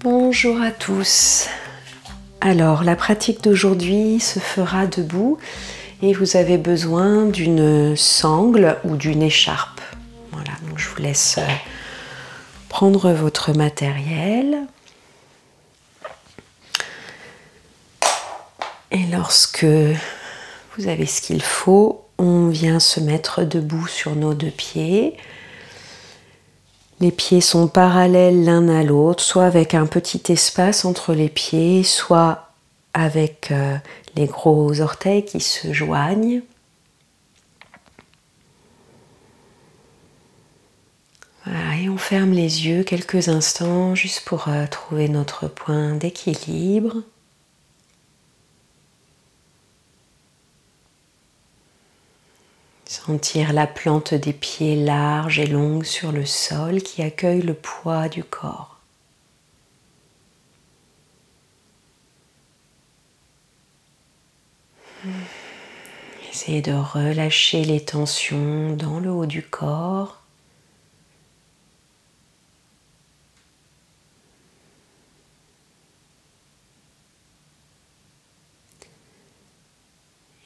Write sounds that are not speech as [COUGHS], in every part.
Bonjour à tous. Alors, la pratique d'aujourd'hui se fera debout et vous avez besoin d'une sangle ou d'une écharpe. Voilà, donc je vous laisse euh, prendre votre matériel. Et lorsque vous avez ce qu'il faut, on vient se mettre debout sur nos deux pieds. Les pieds sont parallèles l'un à l'autre, soit avec un petit espace entre les pieds, soit avec euh, les gros orteils qui se joignent. et on ferme les yeux quelques instants juste pour euh, trouver notre point d'équilibre. Sentir la plante des pieds large et longue sur le sol qui accueille le poids du corps. Essayez de relâcher les tensions dans le haut du corps.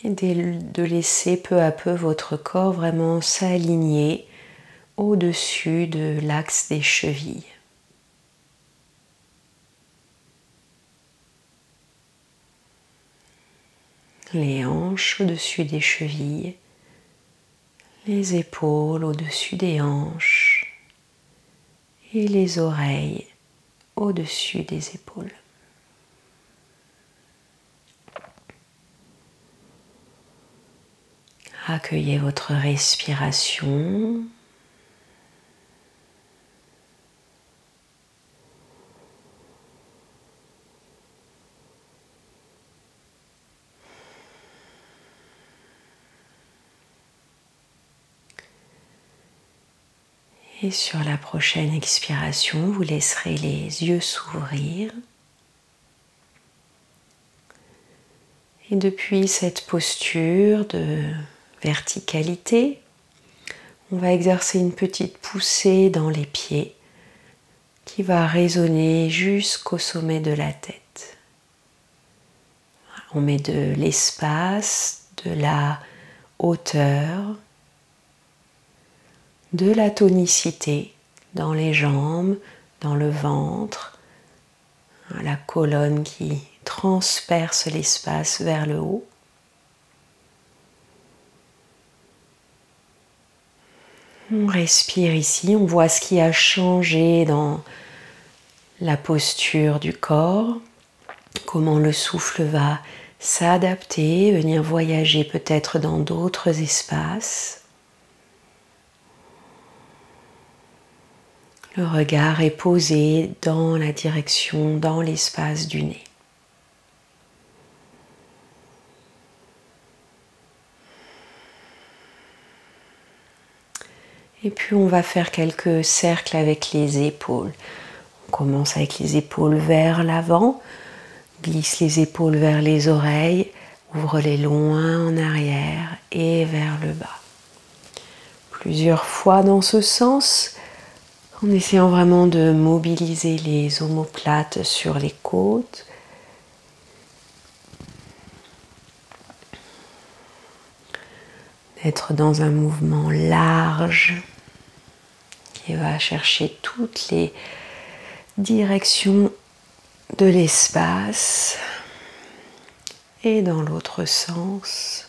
Et de laisser peu à peu votre corps vraiment s'aligner au-dessus de l'axe des chevilles. Les hanches au-dessus des chevilles, les épaules au-dessus des hanches et les oreilles au-dessus des épaules. Accueillez votre respiration. Et sur la prochaine expiration, vous laisserez les yeux s'ouvrir. Et depuis cette posture de verticalité. On va exercer une petite poussée dans les pieds qui va résonner jusqu'au sommet de la tête. On met de l'espace, de la hauteur, de la tonicité dans les jambes, dans le ventre, la colonne qui transperce l'espace vers le haut. On respire ici, on voit ce qui a changé dans la posture du corps, comment le souffle va s'adapter, venir voyager peut-être dans d'autres espaces. Le regard est posé dans la direction, dans l'espace du nez. Et puis on va faire quelques cercles avec les épaules. On commence avec les épaules vers l'avant, glisse les épaules vers les oreilles, ouvre-les loin en arrière et vers le bas. Plusieurs fois dans ce sens, en essayant vraiment de mobiliser les omoplates sur les côtes. D'être dans un mouvement large qui va chercher toutes les directions de l'espace et dans l'autre sens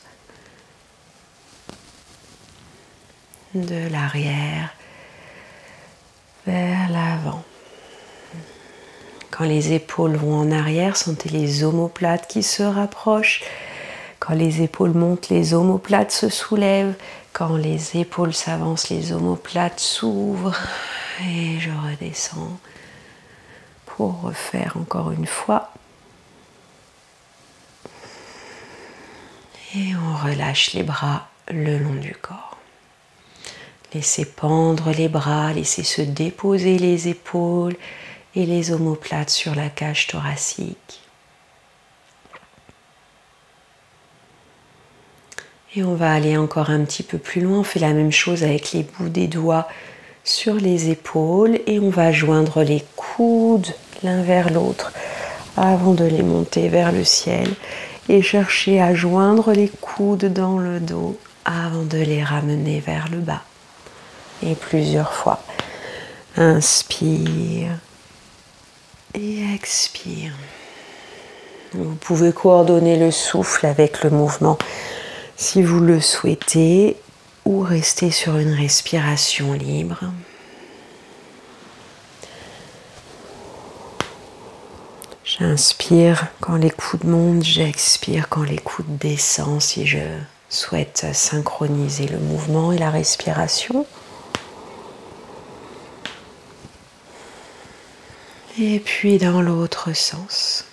de l'arrière vers l'avant. Quand les épaules vont en arrière, sentez les omoplates qui se rapprochent. Quand les épaules montent, les omoplates se soulèvent. Quand les épaules s'avancent, les omoplates s'ouvrent et je redescends pour refaire encore une fois. Et on relâche les bras le long du corps. Laissez pendre les bras, laissez se déposer les épaules et les omoplates sur la cage thoracique. Et on va aller encore un petit peu plus loin. On fait la même chose avec les bouts des doigts sur les épaules et on va joindre les coudes l'un vers l'autre avant de les monter vers le ciel et chercher à joindre les coudes dans le dos avant de les ramener vers le bas. Et plusieurs fois. Inspire et expire. Vous pouvez coordonner le souffle avec le mouvement si vous le souhaitez ou rester sur une respiration libre. J'inspire quand les coudes montent, j'expire quand les coudes descendent si je souhaite synchroniser le mouvement et la respiration. Et puis dans l'autre sens.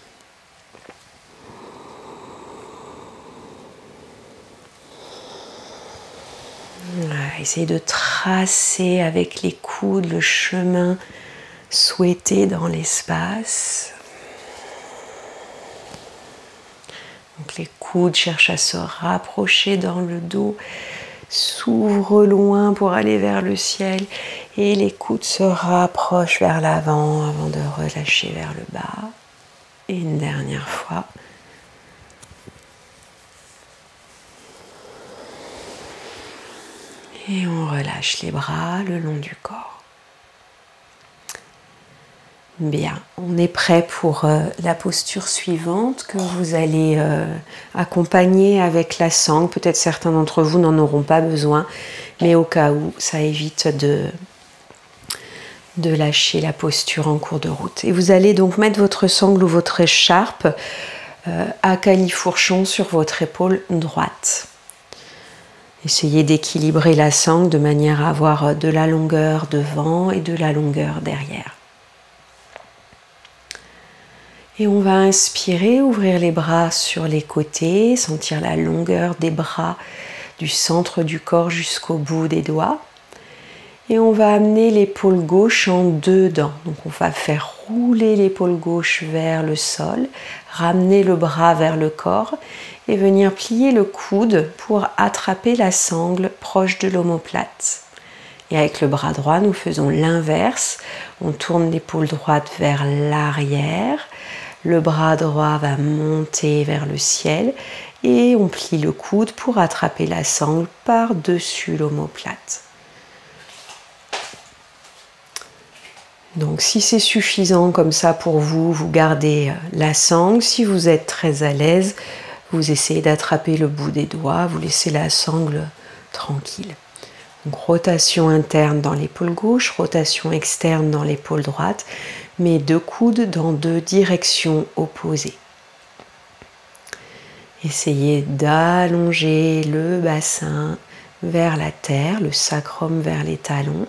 Essayez de tracer avec les coudes le chemin souhaité dans l'espace. Les coudes cherchent à se rapprocher dans le dos, s'ouvrent loin pour aller vers le ciel et les coudes se rapprochent vers l'avant avant de relâcher vers le bas. Et une dernière fois. Et on relâche les bras le long du corps. Bien, on est prêt pour euh, la posture suivante que vous allez euh, accompagner avec la sangle. Peut-être certains d'entre vous n'en auront pas besoin, mais au cas où, ça évite de, de lâcher la posture en cours de route. Et vous allez donc mettre votre sangle ou votre écharpe euh, à califourchon sur votre épaule droite. Essayez d'équilibrer la sangle de manière à avoir de la longueur devant et de la longueur derrière. Et on va inspirer, ouvrir les bras sur les côtés, sentir la longueur des bras du centre du corps jusqu'au bout des doigts. Et on va amener l'épaule gauche en dedans. Donc on va faire rouler l'épaule gauche vers le sol, ramener le bras vers le corps et venir plier le coude pour attraper la sangle proche de l'omoplate. Et avec le bras droit, nous faisons l'inverse. On tourne l'épaule droite vers l'arrière. Le bras droit va monter vers le ciel et on plie le coude pour attraper la sangle par-dessus l'omoplate. Donc si c'est suffisant comme ça pour vous, vous gardez la sangle. Si vous êtes très à l'aise, vous essayez d'attraper le bout des doigts, vous laissez la sangle tranquille. Rotation interne dans l'épaule gauche, rotation externe dans l'épaule droite, mais deux coudes dans deux directions opposées. Essayez d'allonger le bassin vers la terre, le sacrum vers les talons,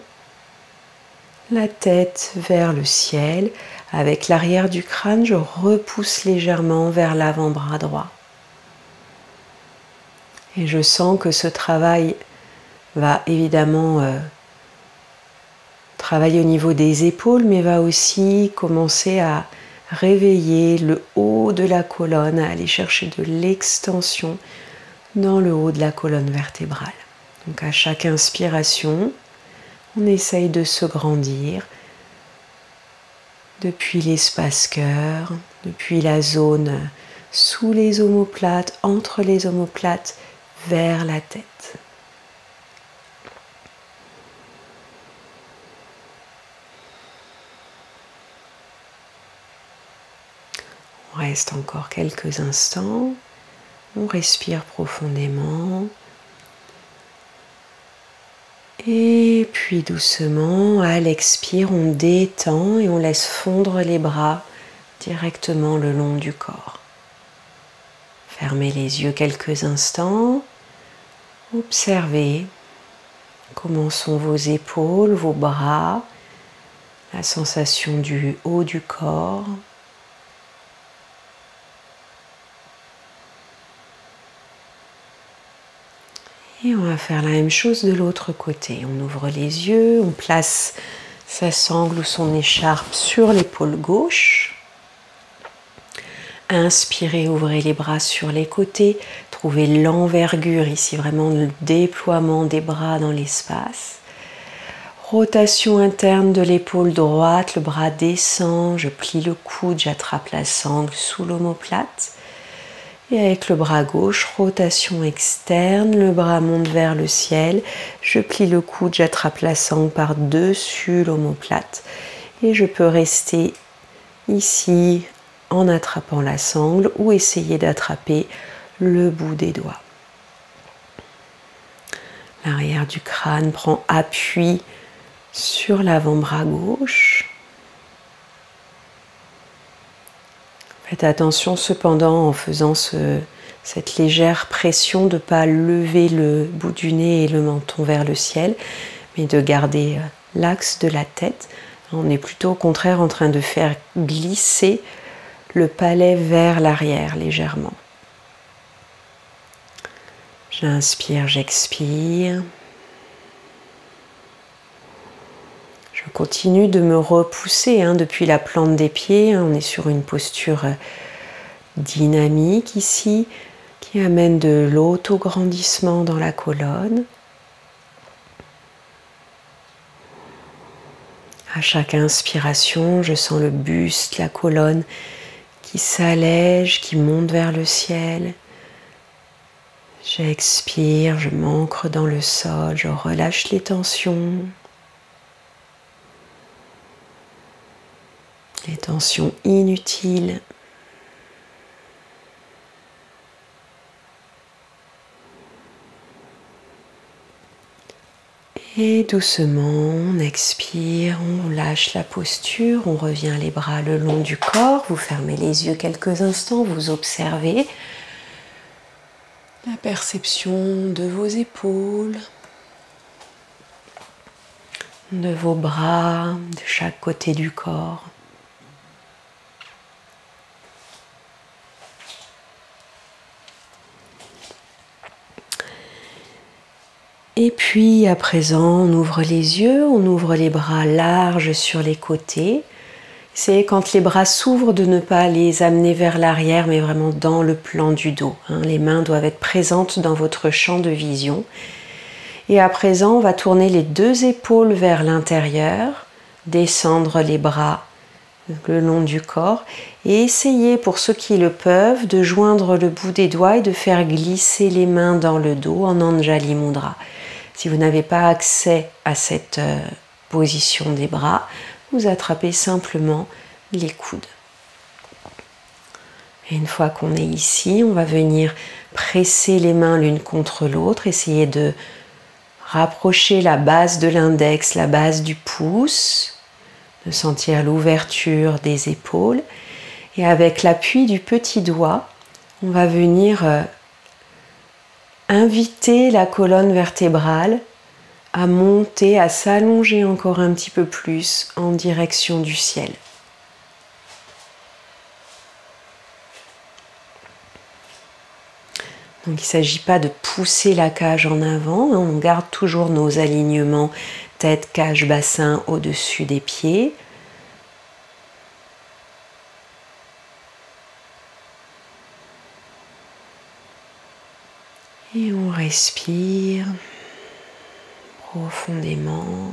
la tête vers le ciel. Avec l'arrière du crâne, je repousse légèrement vers l'avant-bras droit. Et je sens que ce travail va évidemment euh, travailler au niveau des épaules, mais va aussi commencer à réveiller le haut de la colonne, à aller chercher de l'extension dans le haut de la colonne vertébrale. Donc à chaque inspiration, on essaye de se grandir depuis l'espace cœur, depuis la zone sous les omoplates, entre les omoplates, vers la tête. On reste encore quelques instants. On respire profondément. Et puis doucement, à l'expire, on détend et on laisse fondre les bras directement le long du corps. Fermez les yeux quelques instants. Observez comment sont vos épaules, vos bras, la sensation du haut du corps. Et on va faire la même chose de l'autre côté. On ouvre les yeux, on place sa sangle ou son écharpe sur l'épaule gauche. Inspirez, ouvrez les bras sur les côtés. Trouvez l'envergure ici, vraiment le déploiement des bras dans l'espace. Rotation interne de l'épaule droite, le bras descend, je plie le coude, j'attrape la sangle sous l'omoplate. Et avec le bras gauche, rotation externe, le bras monte vers le ciel, je plie le coude, j'attrape la sangle par-dessus l'omoplate. Et je peux rester ici en attrapant la sangle ou essayer d'attraper le bout des doigts. L'arrière du crâne prend appui sur l'avant-bras gauche. Faites attention cependant en faisant cette légère pression de ne pas lever le bout du nez et le menton vers le ciel, mais de garder euh, l'axe de la tête. On est plutôt au contraire en train de faire glisser le palais vers l'arrière légèrement. J'inspire, j'expire. Je continue de me repousser hein, depuis la plante des pieds. Hein. on est sur une posture euh, dynamique ici qui amène de l'autograndissement dans la colonne. À chaque inspiration, je sens le buste, la colonne qui s'allège, qui monte vers le ciel. J'expire, je m'ancre dans le sol, je relâche les tensions. Les tensions inutiles. Et doucement, on expire, on lâche la posture, on revient les bras le long du corps, vous fermez les yeux quelques instants, vous observez la perception de vos épaules, de vos bras, de chaque côté du corps. Et puis à présent, on ouvre les yeux, on ouvre les bras larges sur les côtés c'est quand les bras s'ouvrent de ne pas les amener vers l'arrière, mais vraiment dans le plan du dos. Hein. Les mains doivent être présentes dans votre champ de vision. Et à présent, on va tourner les deux épaules vers l'intérieur, descendre les bras le long du corps et essayer, pour ceux qui le peuvent, de joindre le bout des doigts et de faire glisser les mains dans le dos en Anjali Mudra. Si vous n'avez pas accès à cette euh, position des bras, vous attrapez simplement les coudes. Une fois qu'on est ici, on va venir presser les mains l'une contre l'autre, essayer de rapprocher la base de l'index, la base du pouce, de sentir l'ouverture des épaules. Et avec l'appui du petit doigt, on va venir euh, inviter la colonne vertébrale à monter, à s'allonger encore un petit peu plus en direction du ciel. Donc il ne s'agit pas de pousser la cage en avant, hein. on garde toujours nos alignements tête, cage, bassin au-dessus des pieds. Et on respire profondément.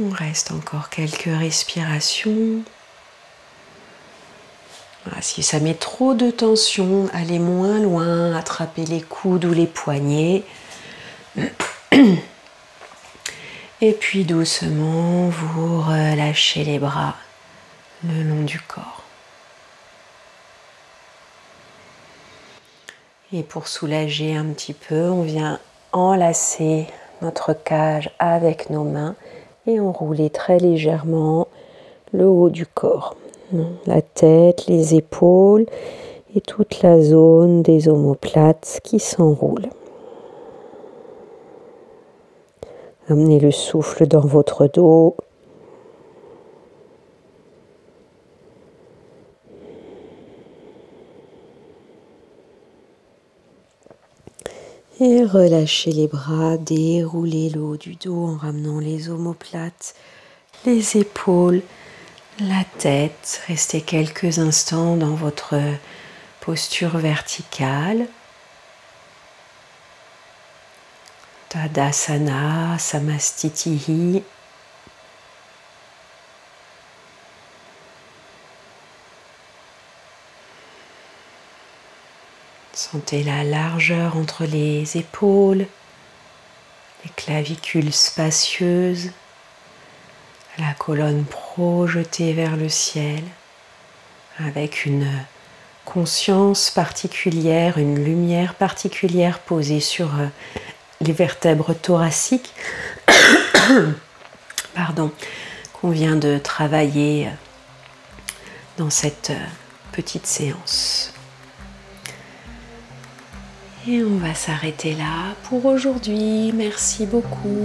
On reste encore quelques respirations. si ça met trop de tension, allez moins loin, attrapez les coudes ou les poignets. [CLEARS THROAT] Et puis doucement, vous relâchez les bras le long du corps. Et pour soulager un petit peu, on vient enlacer notre cage avec nos mains et enrouler très légèrement le haut du corps, la tête, les épaules et toute la zone des omoplates qui s'enroulent. Amenez le souffle dans votre dos. Et relâchez les bras, déroulez le haut du dos en ramenant les omoplates, les épaules, la tête. Restez quelques instants dans votre posture verticale. Tadasana, Samastitihi. Sentez la largeur entre les épaules, les clavicules spacieuses, la colonne projetée vers le ciel avec une conscience particulière, une lumière particulière posée sur euh, les vertèbres thoraciques, [COUGHS] pardon, qu'on vient de travailler dans cette petite séance. Et on va s'arrêter là pour aujourd'hui. Merci beaucoup.